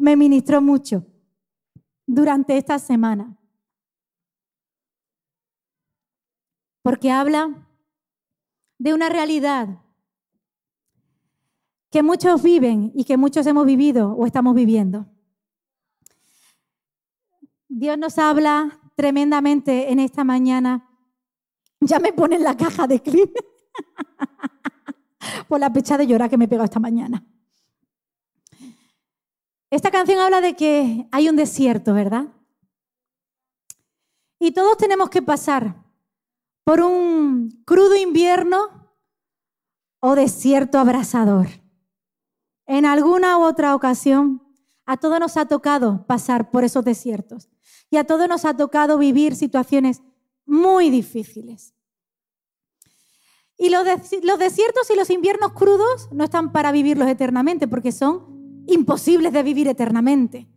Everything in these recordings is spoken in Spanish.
me ministró mucho durante esta semana. Porque habla de una realidad que muchos viven y que muchos hemos vivido o estamos viviendo. Dios nos habla tremendamente en esta mañana. Ya me ponen la caja de clip por la pecha de llorar que me he pegado esta mañana. Esta canción habla de que hay un desierto, ¿verdad? Y todos tenemos que pasar por un crudo invierno o desierto abrasador. En alguna u otra ocasión, a todos nos ha tocado pasar por esos desiertos y a todos nos ha tocado vivir situaciones muy difíciles. Y los, desiertos y los inviernos crudos no están para vivirlos eternamente porque son imposibles de vivir eternamente.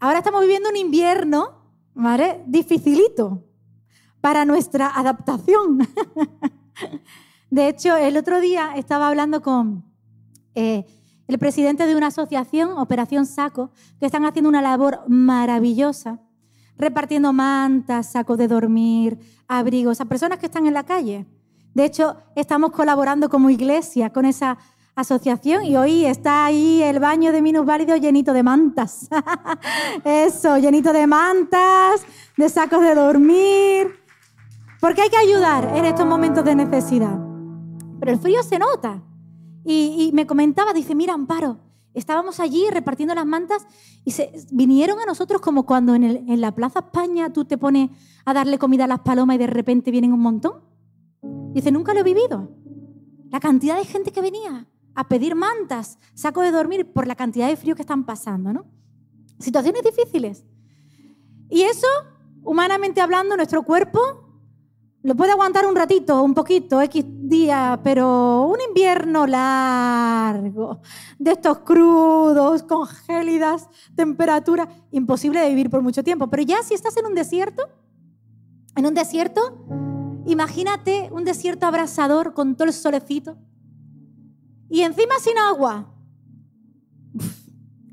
Ahora estamos viviendo un invierno, ¿vale? Dificilito para nuestra adaptación. De hecho, el otro día estaba hablando con eh, el presidente de una asociación, Operación Saco, que están haciendo una labor maravillosa, repartiendo mantas, sacos de dormir, abrigos a personas que están en la calle. De hecho, estamos colaborando como iglesia con esa asociación y hoy está ahí el baño de minusválidos llenito de mantas. Eso, llenito de mantas, de sacos de dormir, porque hay que ayudar en estos momentos de necesidad. Pero el frío se nota. Y, me comentaba, dice, mira, Amparo, estábamos allí repartiendo las mantas y se, vinieron a nosotros como cuando en, en la Plaza España tú te pones a darle comida a las palomas y de repente vienen un montón. Dice, nunca lo he vivido. La cantidad de gente que venía a pedir mantas, saco de dormir por la cantidad de frío que están pasando, ¿no? Situaciones difíciles. Y eso, humanamente hablando, nuestro cuerpo lo puede aguantar un ratito, un poquito, X días, pero un invierno largo, de estos crudos, con gélidas temperaturas, imposible de vivir por mucho tiempo. Pero ya si estás en un desierto, en un desierto, Imagínate un desierto abrasador con todo el solecito y encima sin agua.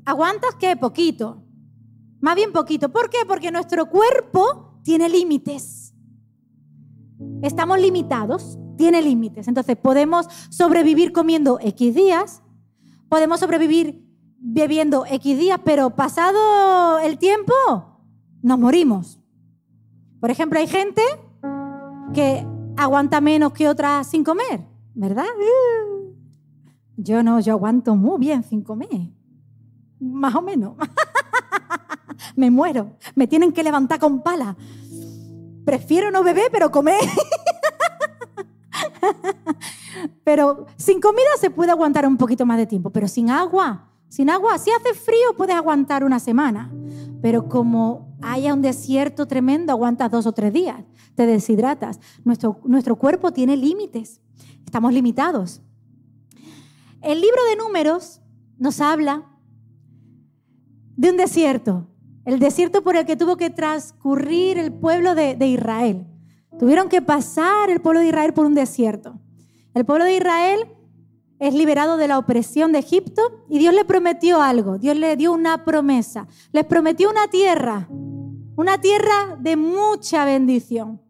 ¿Aguantas qué? Poquito. Más bien poquito. ¿Por qué? Porque nuestro cuerpo tiene límites. Estamos limitados, tiene límites. Entonces podemos sobrevivir comiendo X días, podemos sobrevivir bebiendo X días, pero pasado el tiempo nos morimos. Por ejemplo, hay gente que aguanta menos que otras sin comer, ¿verdad? Yo no, yo aguanto muy bien sin comer. Más o menos. me muero. Me tienen que levantar con pala. Prefiero no beber, pero comer. pero sin comida se puede aguantar un poquito más de tiempo, pero sin agua, sin agua, si hace frío puedes aguantar una semana, pero como haya un desierto tremendo, aguantas dos o tres días te deshidratas. Nuestro, nuestro cuerpo tiene límites, estamos limitados. El libro de números nos habla de un desierto, el desierto por el que tuvo que transcurrir el pueblo de, Israel. Tuvieron que pasar el pueblo de Israel por un desierto. El pueblo de Israel es liberado de la opresión de Egipto y Dios le prometió algo, Dios le dio una promesa, les prometió una tierra, una tierra de mucha bendición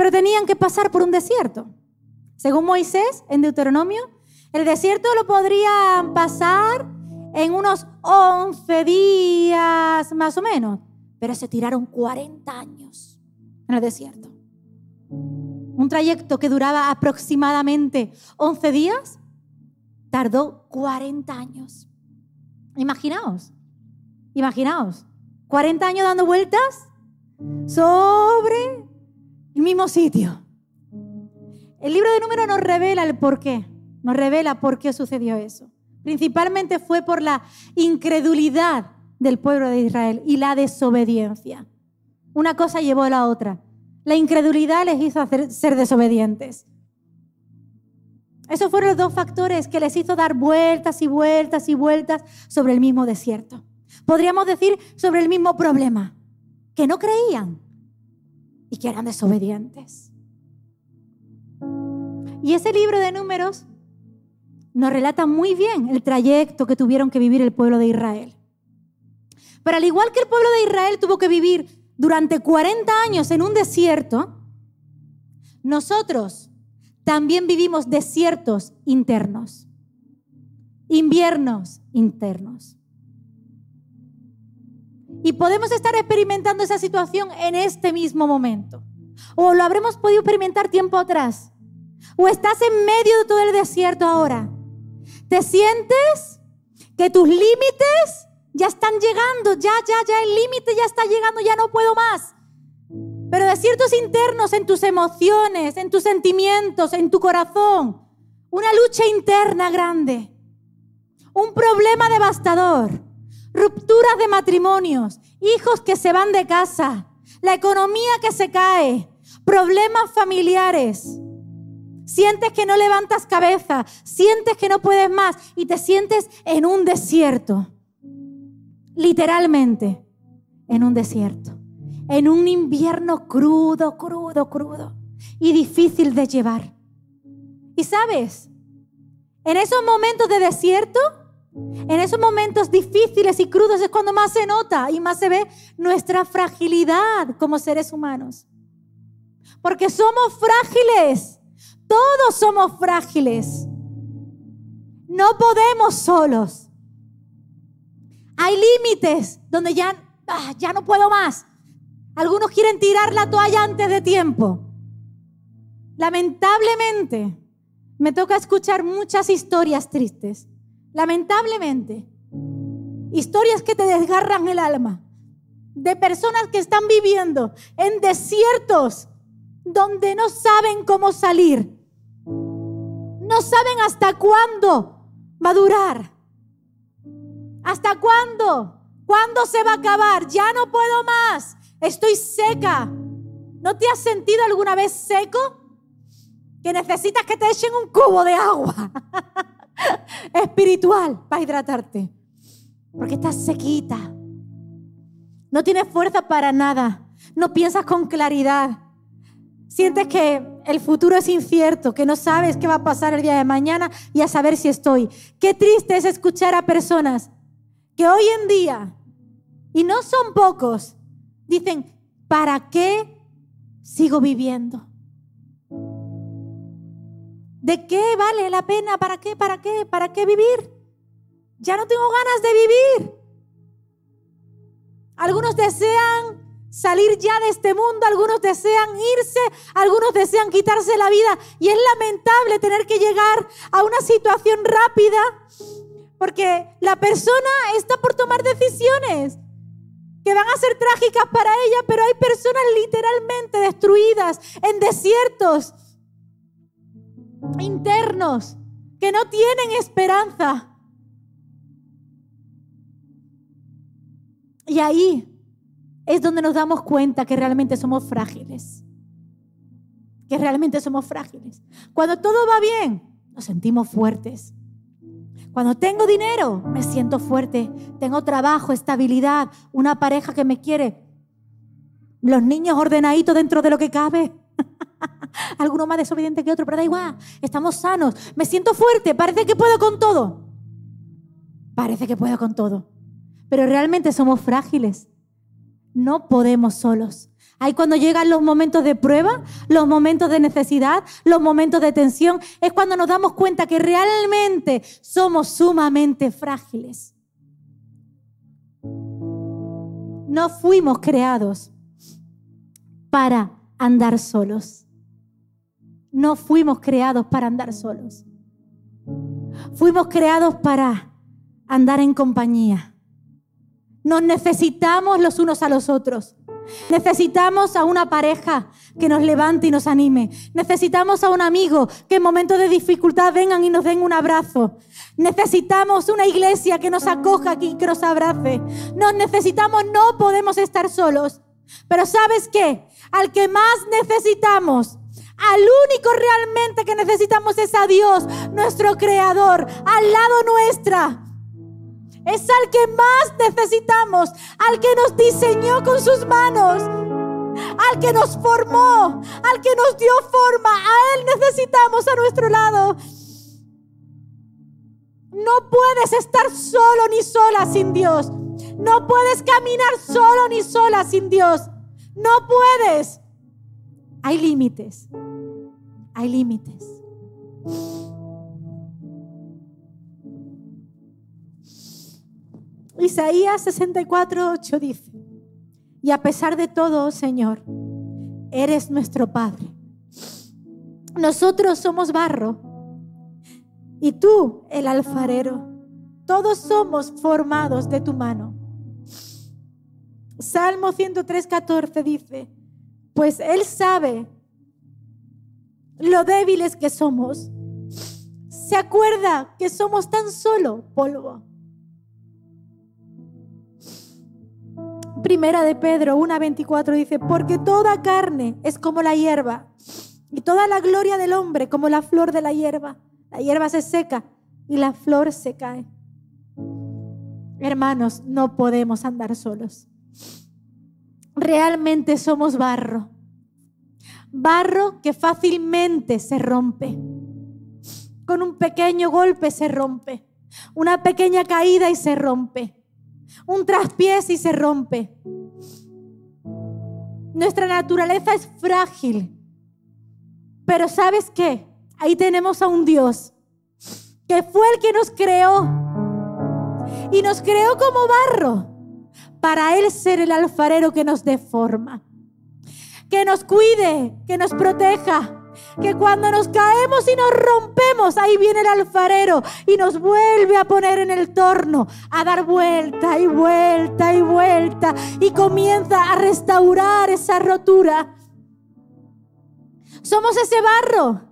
pero tenían que pasar por un desierto. Según Moisés, en Deuteronomio, el desierto lo podrían pasar en unos 11 días más o menos, pero se tiraron 40 años en el desierto. Un trayecto que duraba aproximadamente 11 días tardó 40 años. Imaginaos, imaginaos, 40 años dando vueltas sobre el mismo sitio. El libro de números nos revela el por qué, nos revela por qué sucedió eso. Principalmente fue por la incredulidad del pueblo de Israel y la desobediencia. Una cosa llevó a la otra. La incredulidad les hizo ser desobedientes. Esos fueron los dos factores que les hizo dar vueltas y vueltas y vueltas sobre el mismo desierto. Podríamos decir sobre el mismo problema, que no creían, y que eran desobedientes. Y ese libro de números nos relata muy bien el trayecto que tuvieron que vivir el pueblo de Israel. Pero al igual que el pueblo de Israel tuvo que vivir durante 40 años en un desierto, nosotros también vivimos desiertos internos, inviernos internos. Y podemos estar experimentando esa situación en este mismo momento. O lo habremos podido experimentar tiempo atrás. O estás en medio de todo el desierto ahora. ¿Te sientes que tus límites ya están llegando? Ya, ya, ya el límite ya está llegando, ya no puedo más. Pero desiertos internos en tus emociones, en tus sentimientos, en tu corazón. Una lucha interna grande. Un problema devastador. Rupturas de matrimonios. Hijos que se van de casa. La economía que se cae. Problemas familiares. Sientes que no levantas cabeza. Sientes que no puedes más. Y te sientes en un desierto. Literalmente en un desierto en un invierno crudo, crudo, crudo y difícil de llevar. Y sabes, en esos momentos de desierto, en esos momentos difíciles y crudos es cuando más se nota y más se ve nuestra fragilidad como seres humanos. Porque somos frágiles, todos somos frágiles. No podemos solos. Hay límites donde ya, ah, ya no puedo más. Algunos quieren tirar la toalla antes de tiempo. Lamentablemente, me toca escuchar muchas historias tristes. Lamentablemente. Historias que te desgarran el alma. De personas que están viviendo en desiertos donde no saben cómo salir. No saben hasta cuándo va a durar. ¿Hasta cuándo? ¿Cuándo se va a acabar? Ya no puedo más. Estoy seca. ¿No te has sentido alguna vez seco? Que necesitas que te echen un cubo de agua espiritual para hidratarte. Porque estás sequita. No tienes fuerza para nada. No piensas con claridad. Sientes que el futuro es incierto, que no sabes qué va a pasar el día de mañana y a saber si estoy. Qué triste es escuchar a personas que hoy en día, y no son pocos, dicen, ¿para qué sigo viviendo? ¿De qué vale la pena? ¿Para qué? ¿Para qué? ¿Para qué vivir? Ya no tengo ganas de vivir. Algunos desean salir ya de este mundo, algunos desean irse, algunos desean quitarse la vida. Y es lamentable tener que llegar a una situación rápida porque la persona está por tomar decisiones que van a ser trágicas para ella, pero hay personas literalmente destruidas en desiertos internos que no tienen esperanza. Y ahí es donde nos damos cuenta que realmente somos frágiles. Que realmente somos frágiles. Cuando todo va bien, nos sentimos fuertes. Cuando tengo dinero, me siento fuerte. Tengo trabajo, estabilidad, una pareja que me quiere. Los niños ordenaditos dentro de lo que cabe. Alguno más desobediente que otro, pero da igual. Estamos sanos. Me siento fuerte. Parece que puedo con todo. Parece que puedo con todo. Pero realmente somos frágiles. No podemos solos. Ahí cuando llegan los momentos de prueba, los momentos de necesidad, los momentos de tensión, es cuando nos damos cuenta que realmente somos sumamente frágiles. No fuimos creados para andar solos. No fuimos creados para andar solos. Fuimos creados para andar en compañía. Nos necesitamos los unos a los otros. Necesitamos a una pareja que nos levante y nos anime. Necesitamos a un amigo que en momentos de dificultad vengan y nos den un abrazo. Necesitamos una iglesia que nos acoja y que nos abrace. Nos necesitamos, no podemos estar solos. Pero ¿sabes qué? Al que más necesitamos, al único realmente que necesitamos es a Dios, nuestro Creador, al lado nuestra. Es al que más necesitamos, al que nos diseñó con sus manos, al que nos formó, al que nos dio forma. A Él necesitamos a nuestro lado. No puedes estar solo ni sola sin Dios. No puedes caminar solo ni sola sin Dios. No puedes. Hay límites. Hay límites. Isaías 64, 8 dice, y a pesar de todo, Señor, eres nuestro Padre. Nosotros somos barro y tú el alfarero. Todos somos formados de tu mano. Salmo 103, 14 dice, pues Él sabe lo débiles que somos. Se acuerda que somos tan solo polvo. Primera de Pedro 1:24 dice, porque toda carne es como la hierba y toda la gloria del hombre como la flor de la hierba. La hierba se seca y la flor se cae. Hermanos, no podemos andar solos. Realmente somos barro. Barro que fácilmente se rompe. Con un pequeño golpe se rompe. Una pequeña caída y se rompe un traspiés y se rompe. Nuestra naturaleza es frágil. Pero ¿sabes qué? Ahí tenemos a un Dios que fue el que nos creó y nos creó como barro para Él ser el alfarero que nos deforma, que nos cuide, que nos proteja, que cuando nos caemos y nos rompemos, ahí viene el alfarero y nos vuelve a poner en el torno, a dar vuelta y vuelta y vuelta y comienza a restaurar esa rotura. Somos ese barro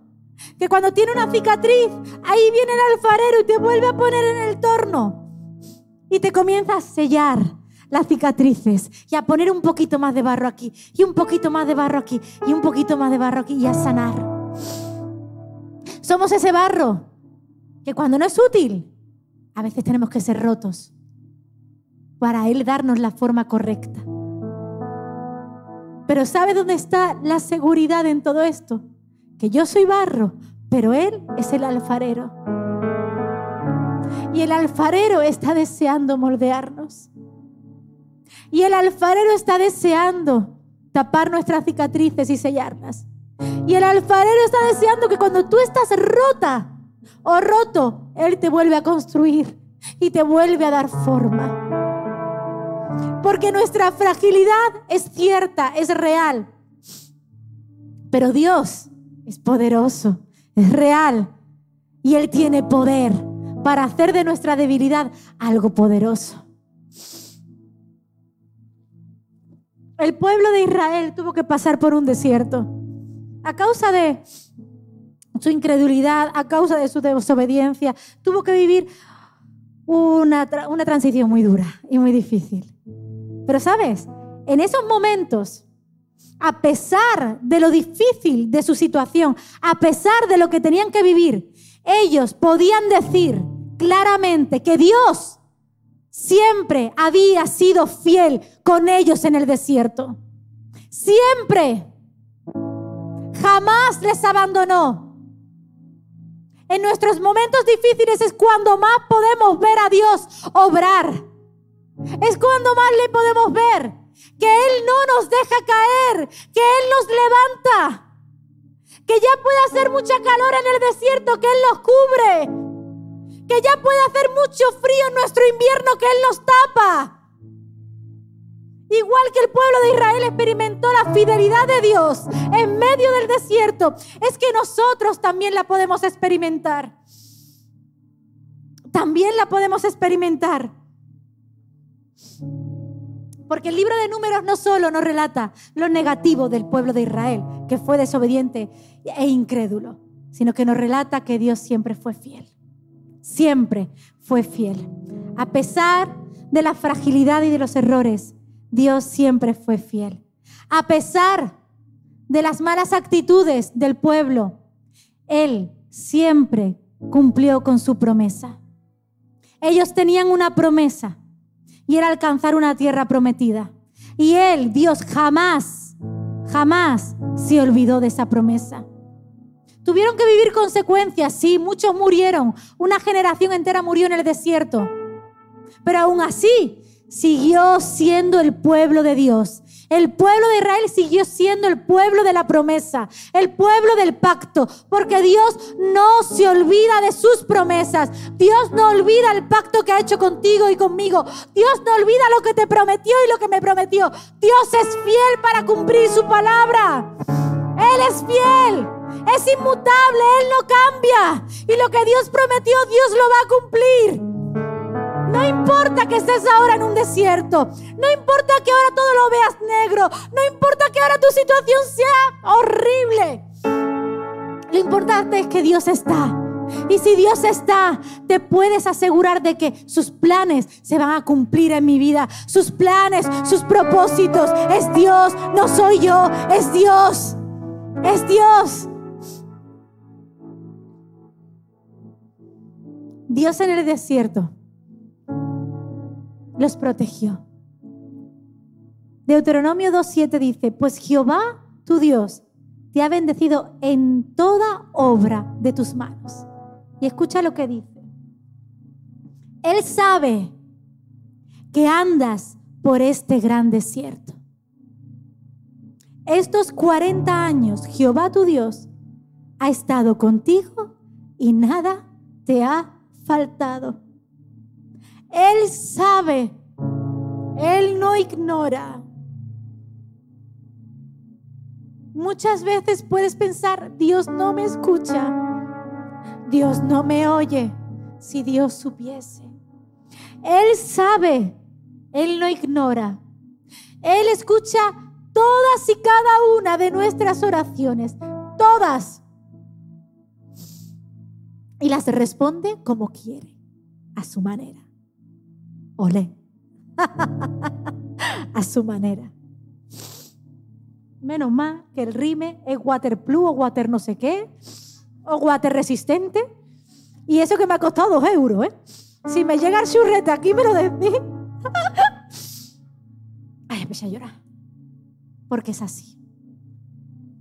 que cuando tiene una cicatriz, ahí viene el alfarero y te vuelve a poner en el torno y te comienza a sellar las cicatrices y a poner un poquito más de barro aquí y un poquito más de barro aquí y un poquito más de barro aquí y a sanar. Somos ese barro que cuando no es útil, a veces tenemos que ser rotos para Él darnos la forma correcta. Pero ¿sabe dónde está la seguridad en todo esto? Que yo soy barro, pero Él es el alfarero. Y el alfarero está deseando moldearnos. Y el alfarero está deseando tapar nuestras cicatrices y sellarlas. Y el alfarero está deseando que cuando tú estás rota o roto, Él te vuelve a construir y te vuelve a dar forma. Porque nuestra fragilidad es cierta, es real. Pero Dios es poderoso, es real. Y Él tiene poder para hacer de nuestra debilidad algo poderoso. El pueblo de Israel tuvo que pasar por un desierto. A causa de su incredulidad, a causa de su desobediencia, tuvo que vivir una, una transición muy dura y muy difícil. Pero sabes, en esos momentos, a pesar de lo difícil de su situación, a pesar de lo que tenían que vivir, ellos podían decir claramente que Dios siempre había sido fiel con ellos en el desierto. Siempre. Jamás les abandonó. En nuestros momentos difíciles es cuando más podemos ver a Dios obrar. Es cuando más le podemos ver que Él no nos deja caer, que Él nos levanta, que ya puede hacer mucha calor en el desierto, que Él nos cubre, que ya puede hacer mucho frío en nuestro invierno que Él nos tapa. Igual que el pueblo de Israel experimentó la fidelidad de Dios en medio del desierto, es que nosotros también la podemos experimentar. También la podemos experimentar. Porque el libro de números no solo nos relata lo negativo del pueblo de Israel, que fue desobediente e incrédulo, sino que nos relata que Dios siempre fue fiel siempre fue fiel. A pesar de la fragilidad y de los errores, Dios siempre fue fiel. A pesar de las malas actitudes del pueblo, Él siempre cumplió con su promesa. Ellos tenían una promesa y era alcanzar una tierra prometida. Y Él, Dios, jamás, jamás se olvidó de esa promesa. Tuvieron que vivir consecuencias, sí, muchos murieron. Una generación entera murió en el desierto. Pero aún así, siguió siendo el pueblo de Dios. El pueblo de Israel siguió siendo el pueblo de la promesa, el pueblo del pacto, porque Dios no se olvida de sus promesas. Dios no olvida el pacto que ha hecho contigo y conmigo. Dios no olvida lo que te prometió y lo que me prometió. Dios es fiel para cumplir su palabra. Él es fiel. Es inmutable, Él no cambia. Y lo que Dios prometió, Dios lo va a cumplir. No importa que estés ahora en un desierto. No importa que ahora todo lo veas negro. No importa que ahora tu situación sea horrible. Lo importante es que Dios está. Y si Dios está, te puedes asegurar de que sus planes se van a cumplir en mi vida. Sus planes, sus propósitos. Es Dios, no soy yo, es Dios. Es Dios. Dios en el desierto los protegió. Deuteronomio 2.7 dice, pues Jehová, tu Dios, te ha bendecido en toda obra de tus manos. Y escucha lo que dice. Él sabe que andas por este gran desierto. Estos 40 años Jehová tu Dios ha estado contigo y nada te ha faltado. Él sabe. Él no ignora. Muchas veces puedes pensar, Dios no me escucha. Dios no me oye. Si Dios supiese. Él sabe. Él no ignora. Él escucha todas y cada una de nuestras oraciones. Todas. Y las responde como quiere, a su manera. Ole. a su manera. Menos mal que el rime es waterplus o water no sé qué, o water resistente. Y eso que me ha costado dos euros, ¿eh? Si me llega el churrete aquí, me lo decís. Ay, empecé a llorar. Porque es así.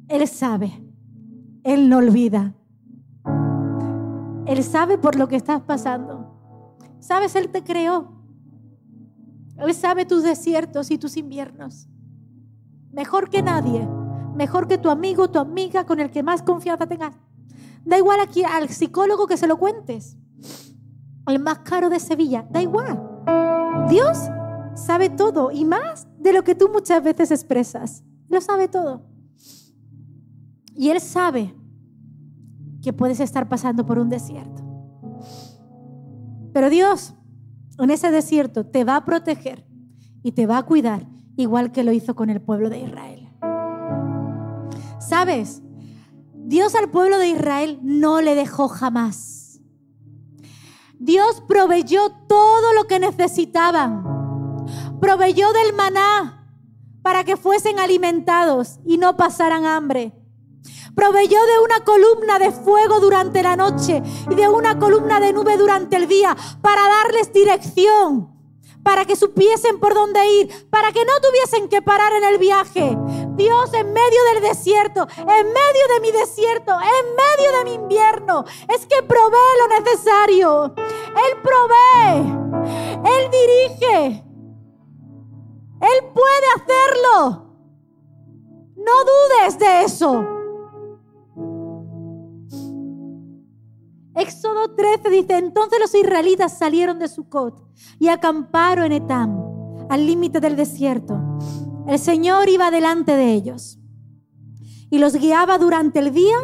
Él sabe. Él no olvida. Él sabe por lo que estás pasando. ¿Sabes? Él te creó. Él sabe tus desiertos y tus inviernos. Mejor que nadie. Mejor que tu amigo, tu amiga con el que más confianza tengas. Da igual aquí al psicólogo que se lo cuentes. El más caro de Sevilla. Da igual. Dios sabe todo y más de lo que tú muchas veces expresas. Lo sabe todo. Y Él sabe que puedes estar pasando por un desierto. Pero Dios en ese desierto te va a proteger y te va a cuidar, igual que lo hizo con el pueblo de Israel. ¿Sabes? Dios al pueblo de Israel no le dejó jamás. Dios proveyó todo lo que necesitaban. Proveyó del maná para que fuesen alimentados y no pasaran hambre proveyó de una columna de fuego durante la noche y de una columna de nube durante el día para darles dirección, para que supiesen por dónde ir, para que no tuviesen que parar en el viaje. Dios en medio del desierto, en medio de mi desierto, en medio de mi invierno, es que provee lo necesario. Él provee, Él dirige, Él puede hacerlo. No dudes de eso. Éxodo 13 dice, entonces los israelitas salieron de Sucot y acamparon en Etam, al límite del desierto. El Señor iba delante de ellos y los guiaba durante el día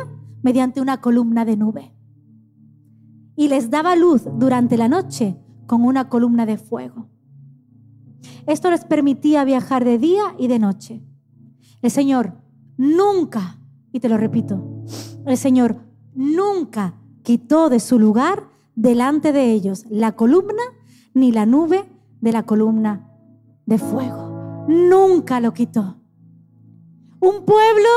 mediante una columna de nube. Y les daba luz durante la noche con una columna de fuego. Esto les permitía viajar de día y de noche. El Señor nunca, y te lo repito, el Señor nunca quitó de su lugar delante de ellos la columna ni la nube de la columna de fuego. Nunca lo quitó. Un pueblo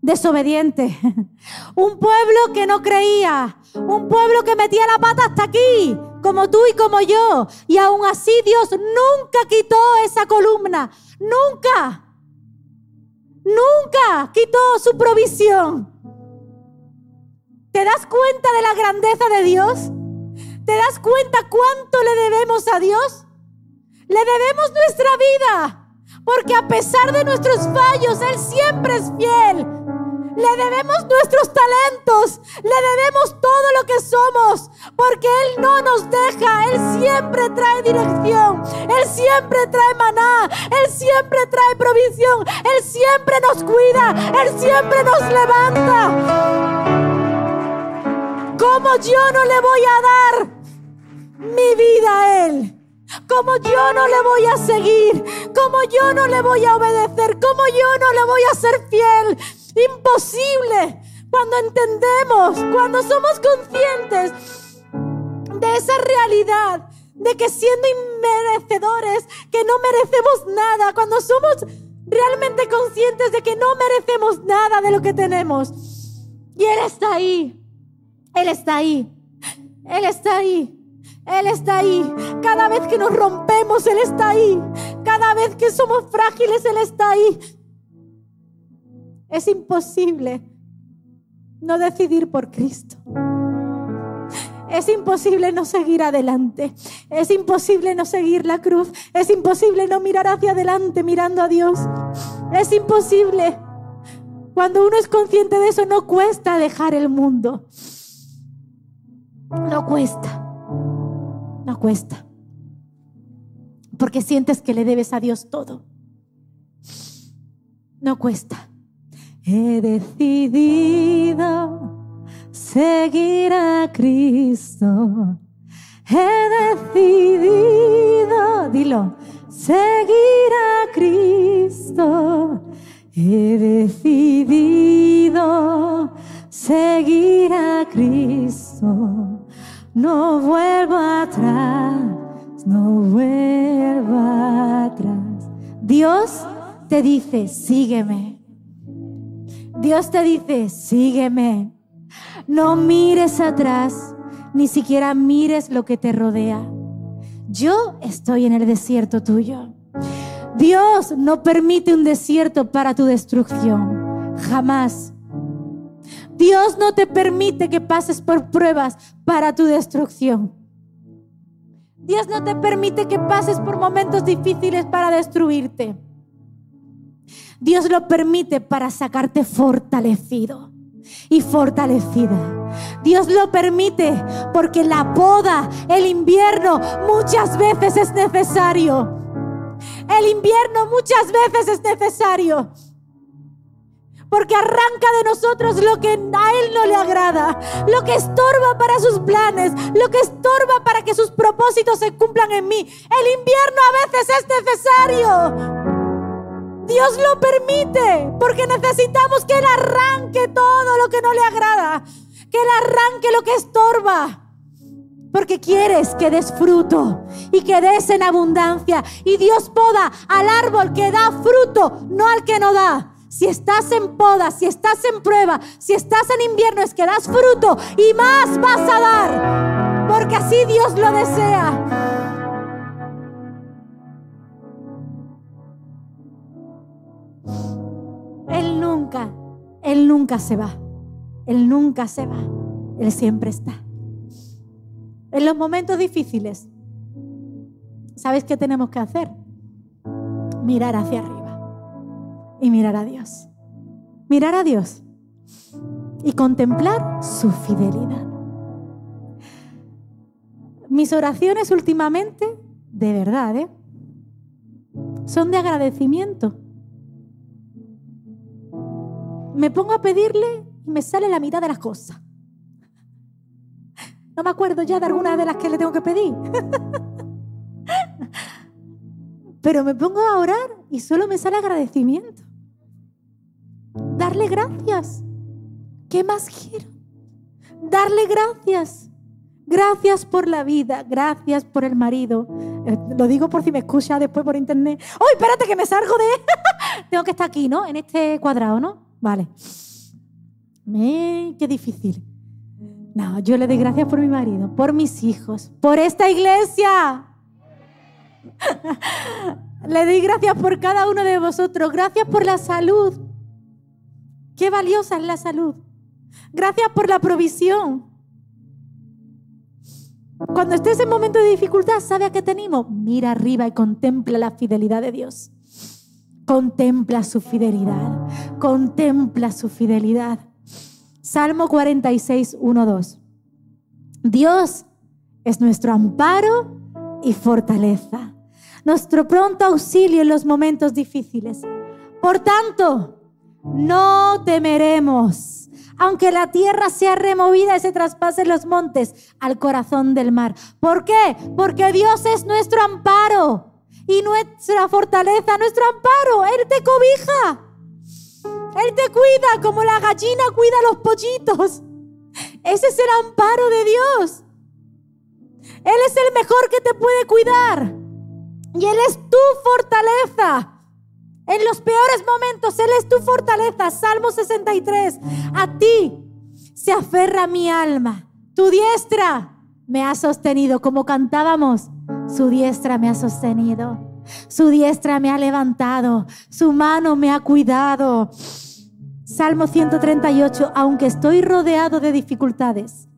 desobediente, un pueblo que no creía, un pueblo que metía la pata hasta aquí, como tú y como yo. Y aún así Dios nunca quitó esa columna, nunca, nunca quitó su provisión. ¿Te das cuenta de la grandeza de Dios? ¿Te das cuenta cuánto le debemos a Dios? Le debemos nuestra vida, porque a pesar de nuestros fallos, Él siempre es fiel. Le debemos nuestros talentos, le debemos todo lo que somos, porque Él no nos deja, Él siempre trae dirección, Él siempre trae maná, Él siempre trae provisión, Él siempre nos cuida, Él siempre nos levanta. ¿Cómo yo no le voy a dar mi vida a Él? ¿Cómo yo no le voy a seguir? ¿Cómo yo no le voy a obedecer? ¿Cómo yo no le voy a ser fiel? Imposible. Cuando entendemos, cuando somos conscientes de esa realidad, de que siendo inmerecedores, que no merecemos nada, cuando somos realmente conscientes de que no merecemos nada de lo que tenemos, y Él está ahí, él está ahí. Él está ahí. Él está ahí. Cada vez que nos rompemos, Él está ahí. Cada vez que somos frágiles, Él está ahí. Es imposible no decidir por Cristo. Es imposible no seguir adelante. Es imposible no seguir la cruz. Es imposible no mirar hacia adelante mirando a Dios. Es imposible. Cuando uno es consciente de eso, no cuesta dejar el mundo. No cuesta. No cuesta. Porque sientes que le debes a Dios todo. No cuesta. He decidido seguir a Cristo. He decidido, dilo, seguir a Cristo. He decidido seguir a Cristo no vuelvo atrás, no vuelvo atrás. Dios te dice, sígueme. Dios te dice, sígueme. No mires atrás, ni siquiera mires lo que te rodea. Yo estoy en el desierto tuyo. Dios no permite un desierto para tu destrucción. Jamás. Dios no te permite que pases por pruebas para tu destrucción. Dios no te permite que pases por momentos difíciles para destruirte. Dios lo permite para sacarte fortalecido y fortalecida. Dios lo permite porque la poda, el invierno muchas veces es necesario. El invierno muchas veces es necesario porque arranca de nosotros lo que a Él no le agrada, lo que estorba para sus planes, lo que estorba para que sus propósitos se cumplan en mí. El invierno a veces es necesario. Dios lo permite porque necesitamos que Él arranque todo lo que no le agrada, que Él arranque lo que estorba. Porque quieres que des fruto y que des en abundancia. Y Dios poda al árbol que da fruto, no al que no da. Si estás en poda, si estás en prueba, si estás en invierno, es que das fruto y más vas a dar. Porque así Dios lo desea. Él nunca, Él nunca se va. Él nunca se va. Él siempre está. En los momentos difíciles, ¿sabes qué tenemos que hacer? Mirar hacia arriba y mirar a Dios. Mirar a Dios y contemplar su fidelidad. Mis oraciones últimamente, de verdad, ¿eh? son de agradecimiento. Me pongo a pedirle y me sale la mitad de las cosas. No me acuerdo ya de algunas de las que le tengo que pedir. Pero me pongo a orar y solo me sale agradecimiento darle gracias. ¿Qué más quiero? Darle gracias. Gracias por la vida, gracias por el marido. Eh, lo digo por si me escucha después por internet. ¡Oh, espérate que me salgo de... Tengo que estar aquí, ¿no? En este cuadrado, ¿no? Vale. qué difícil. No, yo le doy gracias por mi marido, por mis hijos, por esta iglesia. le doy gracias por cada uno de vosotros. Gracias por la salud. Qué valiosa es la salud. Gracias por la provisión. Cuando estés en momento de dificultad, ¿sabe a qué tenemos? Mira arriba y contempla la fidelidad de Dios. Contempla su fidelidad. Contempla su fidelidad. Salmo 46, 1, 2. Dios es nuestro amparo y fortaleza, nuestro pronto auxilio en los momentos difíciles. Por tanto, no temeremos aunque la tierra sea removida y se traspasen los montes al corazón del mar. ¿Por qué? Porque Dios es nuestro amparo y nuestra fortaleza, nuestro amparo. Él te cobija. Él te cuida como la gallina cuida a los pollitos. Ese es el amparo de Dios. Él es el mejor que te puede cuidar. Y Él es tu fortaleza. En los peores momentos, Él es tu fortaleza. Salmo 63. A ti se aferra mi alma. Tu diestra me ha sostenido. Como cantábamos, su diestra me ha sostenido. Su diestra me ha levantado. Su mano me ha cuidado. Salmo 138. Aunque estoy rodeado de dificultades,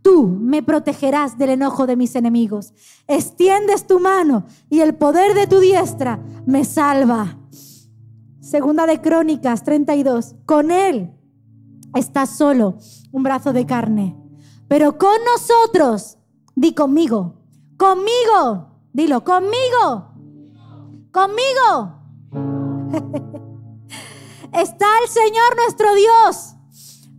tú me protegerás del enojo de mis enemigos. Extiendes tu mano y el poder de tu diestra me salva. Segunda de Crónicas 32. Con él está solo un brazo de carne. Pero con nosotros, di conmigo, conmigo, dilo, conmigo, conmigo. está el Señor nuestro Dios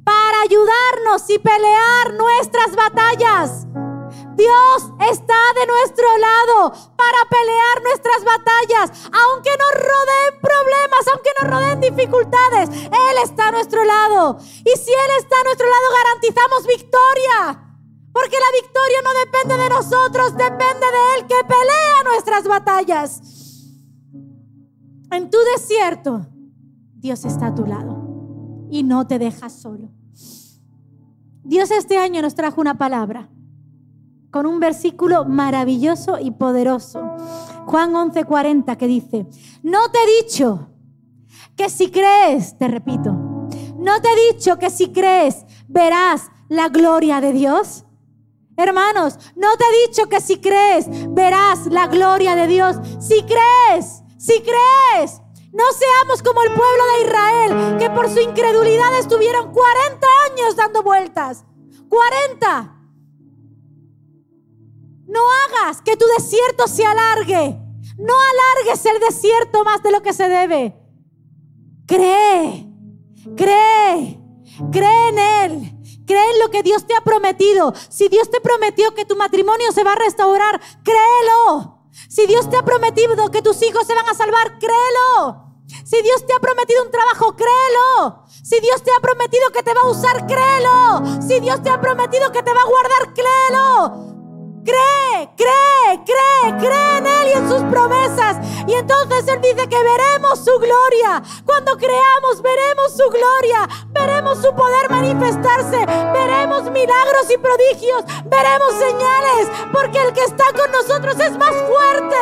para ayudarnos y pelear nuestras batallas. Dios está de nuestro lado para pelear nuestras batallas. Aunque nos rodeen problemas, aunque nos rodeen dificultades, Él está a nuestro lado. Y si Él está a nuestro lado, garantizamos victoria. Porque la victoria no depende de nosotros, depende de Él que pelea nuestras batallas. En tu desierto, Dios está a tu lado y no te deja solo. Dios este año nos trajo una palabra con un versículo maravilloso y poderoso. Juan 11:40 que dice, no te he dicho que si crees, te repito, no te he dicho que si crees verás la gloria de Dios. Hermanos, no te he dicho que si crees verás la gloria de Dios. Si crees, si crees, no seamos como el pueblo de Israel, que por su incredulidad estuvieron 40 años dando vueltas. 40. No hagas que tu desierto se alargue. No alargues el desierto más de lo que se debe. Cree, cree, cree en Él. Cree en lo que Dios te ha prometido. Si Dios te prometió que tu matrimonio se va a restaurar, créelo. Si Dios te ha prometido que tus hijos se van a salvar, créelo. Si Dios te ha prometido un trabajo, créelo. Si Dios te ha prometido que te va a usar, créelo. Si Dios te ha prometido que te va a guardar, créelo. Cree, cree, cree, cree en Él y en sus promesas. Y entonces Él dice que veremos su gloria. Cuando creamos, veremos su gloria. Veremos su poder manifestarse. Veremos milagros y prodigios. Veremos señales. Porque el que está con nosotros es más fuerte.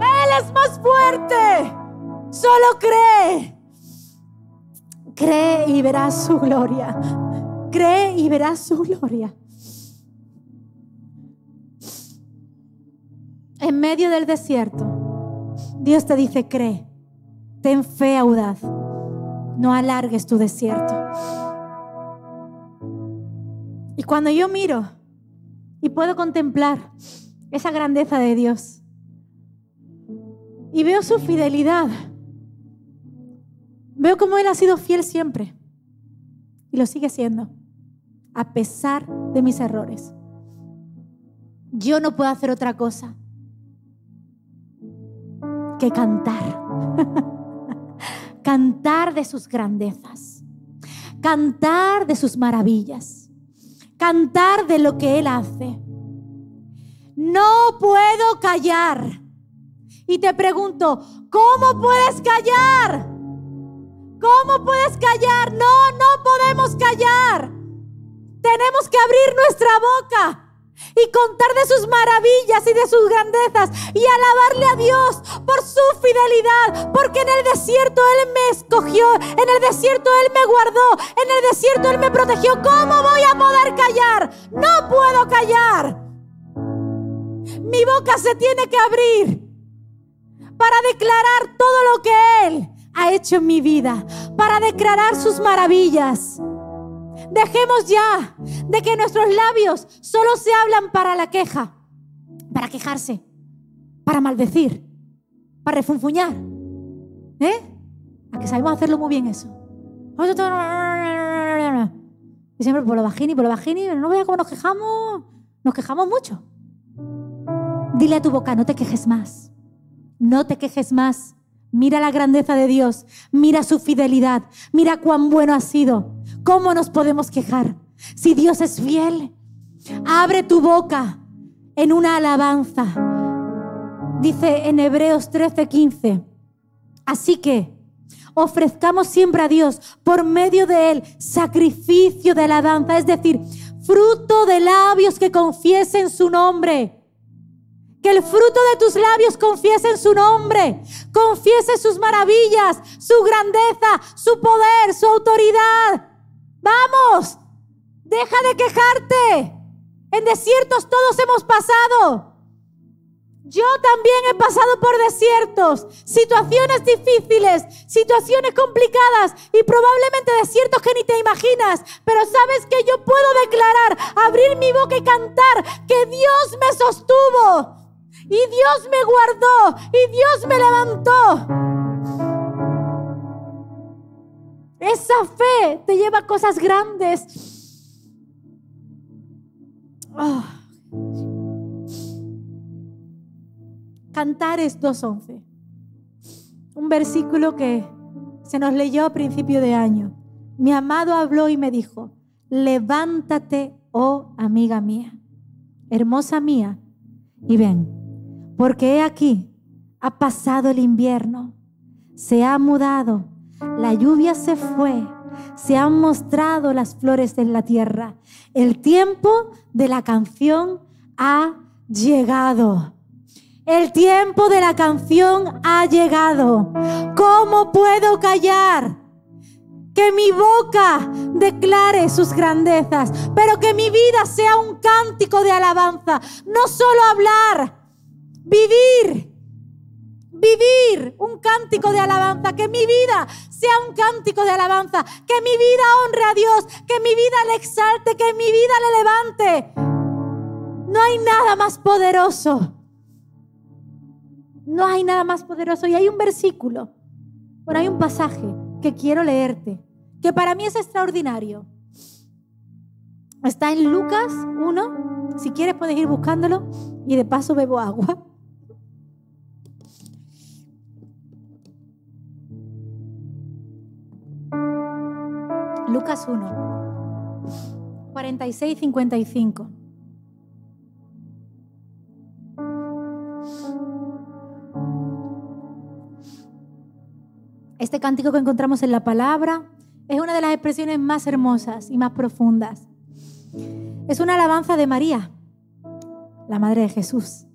Él es más fuerte. Solo cree. Cree y verás su gloria. Cree y verás su gloria. En medio del desierto, Dios te dice, cree, ten fe audaz, no alargues tu desierto. Y cuando yo miro y puedo contemplar esa grandeza de Dios y veo su fidelidad, veo cómo Él ha sido fiel siempre y lo sigue siendo, a pesar de mis errores. Yo no puedo hacer otra cosa que cantar. cantar de sus grandezas. Cantar de sus maravillas. Cantar de lo que Él hace. No puedo callar. Y te pregunto, ¿cómo puedes callar? ¿Cómo puedes callar? No, no podemos callar. Tenemos que abrir nuestra boca y contar de sus maravillas y de sus grandezas y alabarle a Dios por su fidelidad, porque en el desierto Él me escogió, en el desierto Él me guardó, en el desierto Él me protegió. ¿Cómo voy a poder callar? No puedo callar. Mi boca se tiene que abrir para declarar todo lo que Él ha hecho en mi vida, para declarar sus maravillas. Dejemos ya de que nuestros labios solo se hablan para la queja, para quejarse, para maldecir, para refunfuñar. ¿Eh? A que sabemos hacerlo muy bien eso. Y siempre por lo bajini, por lo bajini, no veas cómo nos quejamos. Nos quejamos mucho. Dile a tu boca, no te quejes más. No te quejes más. Mira la grandeza de Dios, mira su fidelidad, mira cuán bueno ha sido. ¿Cómo nos podemos quejar? Si Dios es fiel, abre tu boca en una alabanza. Dice en Hebreos 13:15. Así que ofrezcamos siempre a Dios por medio de Él sacrificio de alabanza, es decir, fruto de labios que confiesen su nombre. Que el fruto de tus labios confiese su nombre, confiese sus maravillas, su grandeza, su poder, su autoridad. Vamos, deja de quejarte. En desiertos todos hemos pasado. Yo también he pasado por desiertos, situaciones difíciles, situaciones complicadas y probablemente desiertos que ni te imaginas. Pero sabes que yo puedo declarar, abrir mi boca y cantar que Dios me sostuvo y Dios me guardó y Dios me levantó. Esa fe te lleva a cosas grandes. Oh. Cantares 2.11. Un versículo que se nos leyó a principio de año. Mi amado habló y me dijo, levántate, oh amiga mía, hermosa mía, y ven porque he aquí, ha pasado el invierno, se ha mudado, la lluvia se fue, se han mostrado las flores de la tierra. El tiempo de la canción ha llegado. El tiempo de la canción ha llegado. ¿Cómo puedo callar? Que mi boca declare sus grandezas, pero que mi vida sea un cántico de alabanza. No solo hablar, vivir, vivir un cántico de alabanza, que mi vida sea un cántico de alabanza, que mi vida honre a Dios, que mi vida le exalte, que mi vida le levante. No hay nada más poderoso. No hay nada más poderoso. Y hay un versículo, bueno, hay un pasaje que quiero leerte, que para mí es extraordinario. Está en Lucas 1. Si quieres puedes ir buscándolo y de paso bebo agua. Lucas 1, 46, 55. Este cántico que encontramos en la palabra es una de las expresiones más hermosas y más profundas. Es una alabanza de María, la madre de Jesús.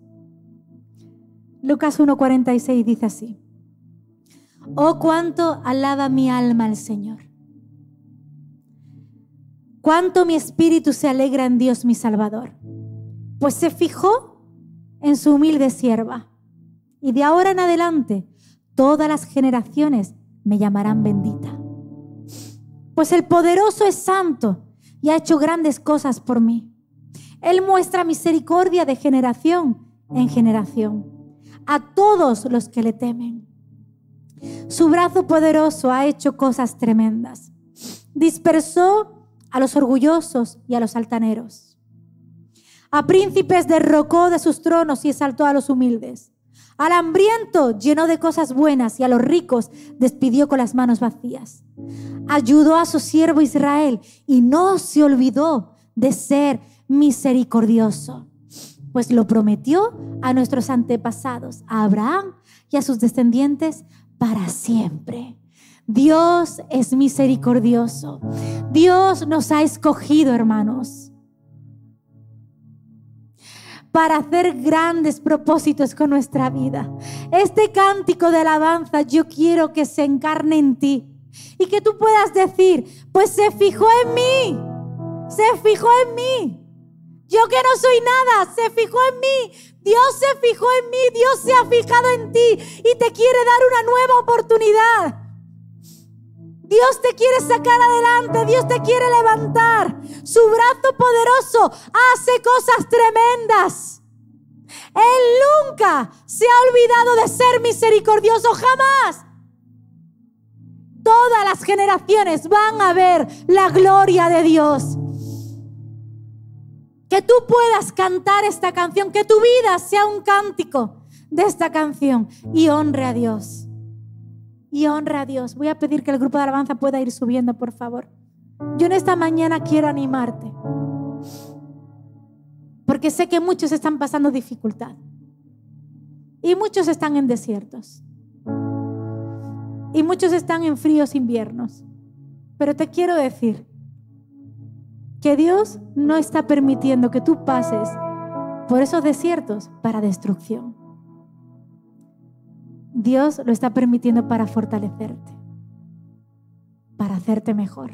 Lucas 1:46 dice así, Oh cuánto alaba mi alma al Señor cuánto mi espíritu se alegra en Dios mi Salvador, pues se fijó en su humilde sierva. Y de ahora en adelante todas las generaciones me llamarán bendita. Pues el poderoso es santo y ha hecho grandes cosas por mí. Él muestra misericordia de generación en generación a todos los que le temen. Su brazo poderoso ha hecho cosas tremendas. Dispersó a los orgullosos y a los altaneros. A príncipes derrocó de sus tronos y exaltó a los humildes. Al hambriento llenó de cosas buenas y a los ricos despidió con las manos vacías. Ayudó a su siervo Israel y no se olvidó de ser misericordioso, pues lo prometió a nuestros antepasados, a Abraham y a sus descendientes para siempre. Dios es misericordioso. Dios nos ha escogido, hermanos. para hacer grandes propósitos con nuestra vida. Este cántico de alabanza yo quiero que se encarne en ti y que tú puedas decir, pues se fijó en mí, se fijó en mí. Yo que no soy nada, se fijó en mí. Dios se fijó en mí, Dios se ha fijado en ti y te quiere dar una nueva oportunidad. Dios te quiere sacar adelante, Dios te quiere levantar. Su brazo poderoso hace cosas tremendas. Él nunca se ha olvidado de ser misericordioso, jamás. Todas las generaciones van a ver la gloria de Dios. Que tú puedas cantar esta canción, que tu vida sea un cántico de esta canción y honre a Dios y honra a Dios. Voy a pedir que el grupo de alabanza pueda ir subiendo, por favor. Yo en esta mañana quiero animarte. Porque sé que muchos están pasando dificultad. Y muchos están en desiertos. Y muchos están en fríos inviernos. Pero te quiero decir que Dios no está permitiendo que tú pases por esos desiertos para destrucción. Dios lo está permitiendo para fortalecerte, para hacerte mejor,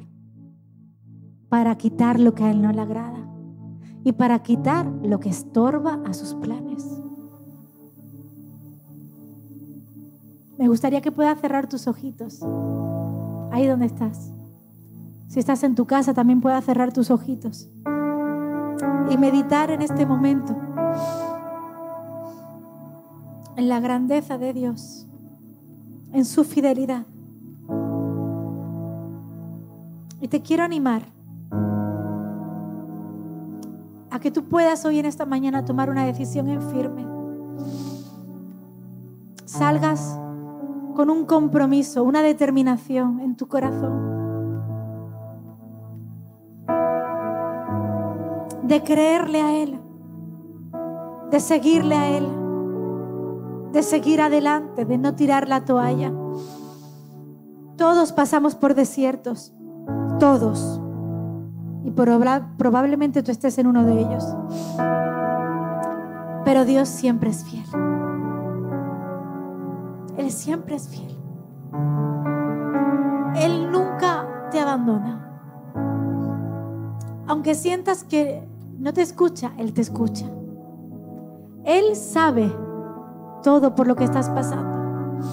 para quitar lo que a Él no le agrada y para quitar lo que estorba a sus planes. Me gustaría que puedas cerrar tus ojitos, ahí donde estás. Si estás en tu casa, también puedas cerrar tus ojitos y meditar en este momento en la grandeza de Dios, en su fidelidad. Y te quiero animar a que tú puedas hoy en esta mañana tomar una decisión en firme. Salgas con un compromiso, una determinación en tu corazón. De creerle a Él, de seguirle a Él de seguir adelante, de no tirar la toalla. Todos pasamos por desiertos, todos. Y probablemente tú estés en uno de ellos. Pero Dios siempre es fiel. Él siempre es fiel. Él nunca te abandona. Aunque sientas que no te escucha, Él te escucha. Él sabe todo por lo que estás pasando.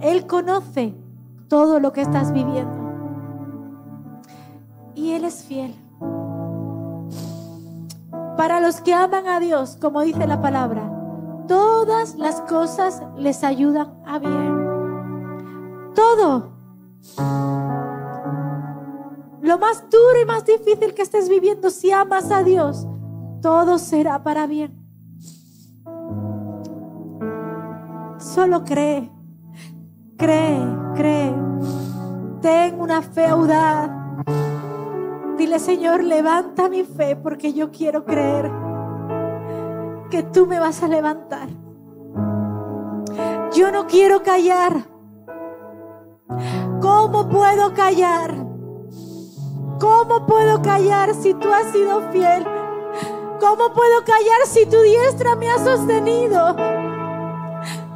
Él conoce todo lo que estás viviendo. Y Él es fiel. Para los que aman a Dios, como dice la palabra, todas las cosas les ayudan a bien. Todo. Lo más duro y más difícil que estés viviendo, si amas a Dios, todo será para bien. Solo cree, cree, cree. Ten una fe audaz. Dile, Señor, levanta mi fe porque yo quiero creer que tú me vas a levantar. Yo no quiero callar. ¿Cómo puedo callar? ¿Cómo puedo callar si tú has sido fiel? ¿Cómo puedo callar si tu diestra me ha sostenido?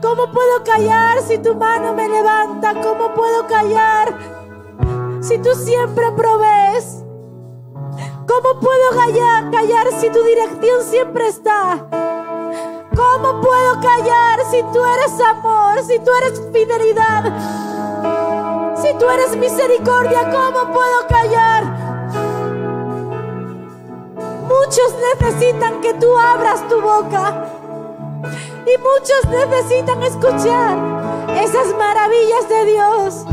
¿Cómo puedo callar si tu mano me levanta? ¿Cómo puedo callar si tú siempre provees? ¿Cómo puedo callar, callar si tu dirección siempre está? ¿Cómo puedo callar si tú eres amor, si tú eres fidelidad? Si tú eres misericordia, ¿cómo puedo callar? Muchos necesitan que tú abras tu boca. Y muchos necesitan escuchar esas maravillas de Dios.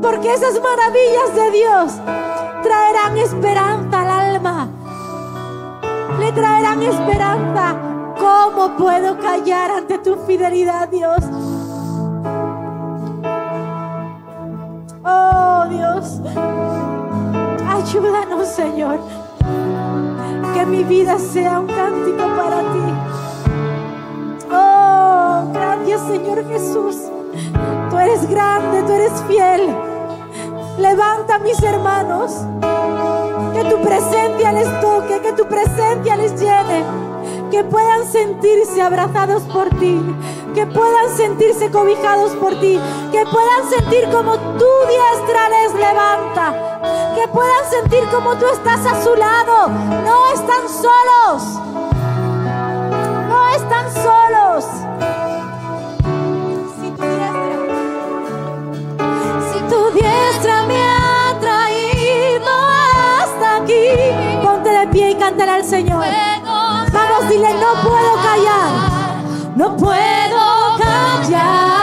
Porque esas maravillas de Dios traerán esperanza al alma. Le traerán esperanza. ¿Cómo puedo callar ante tu fidelidad, Dios? Oh Dios, ayúdanos, Señor. Que mi vida sea un cántico para ti. Señor Jesús. Tú eres grande, tú eres fiel. Levanta a mis hermanos. Que tu presencia les toque, que tu presencia les llene. que puedan sentirse abrazados por ti, que puedan sentirse cobijados por ti, que puedan sentir como tu diestra les levanta, que puedan sentir como tú estás a su lado. No están solos, no están solos. Cántale al Señor. Vamos, dile, no puedo callar, no puedo callar.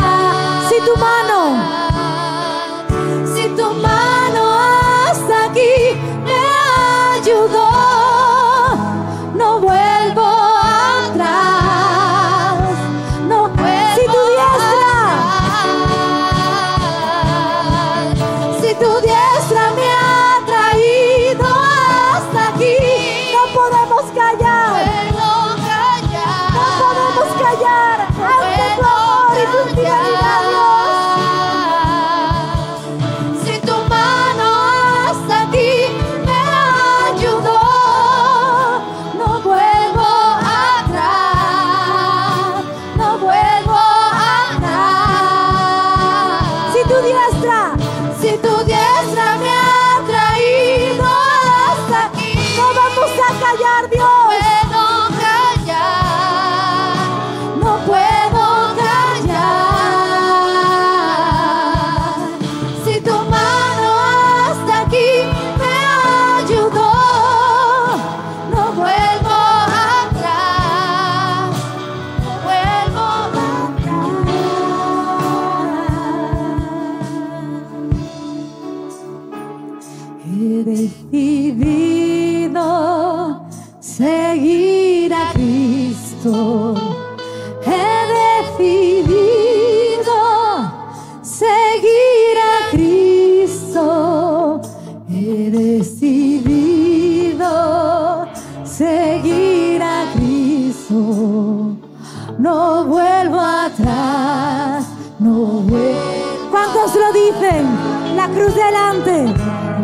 La cruz delante.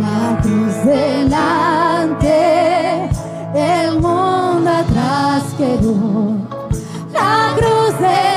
La cruz delante. El mundo atrás quedó. La cruz delante.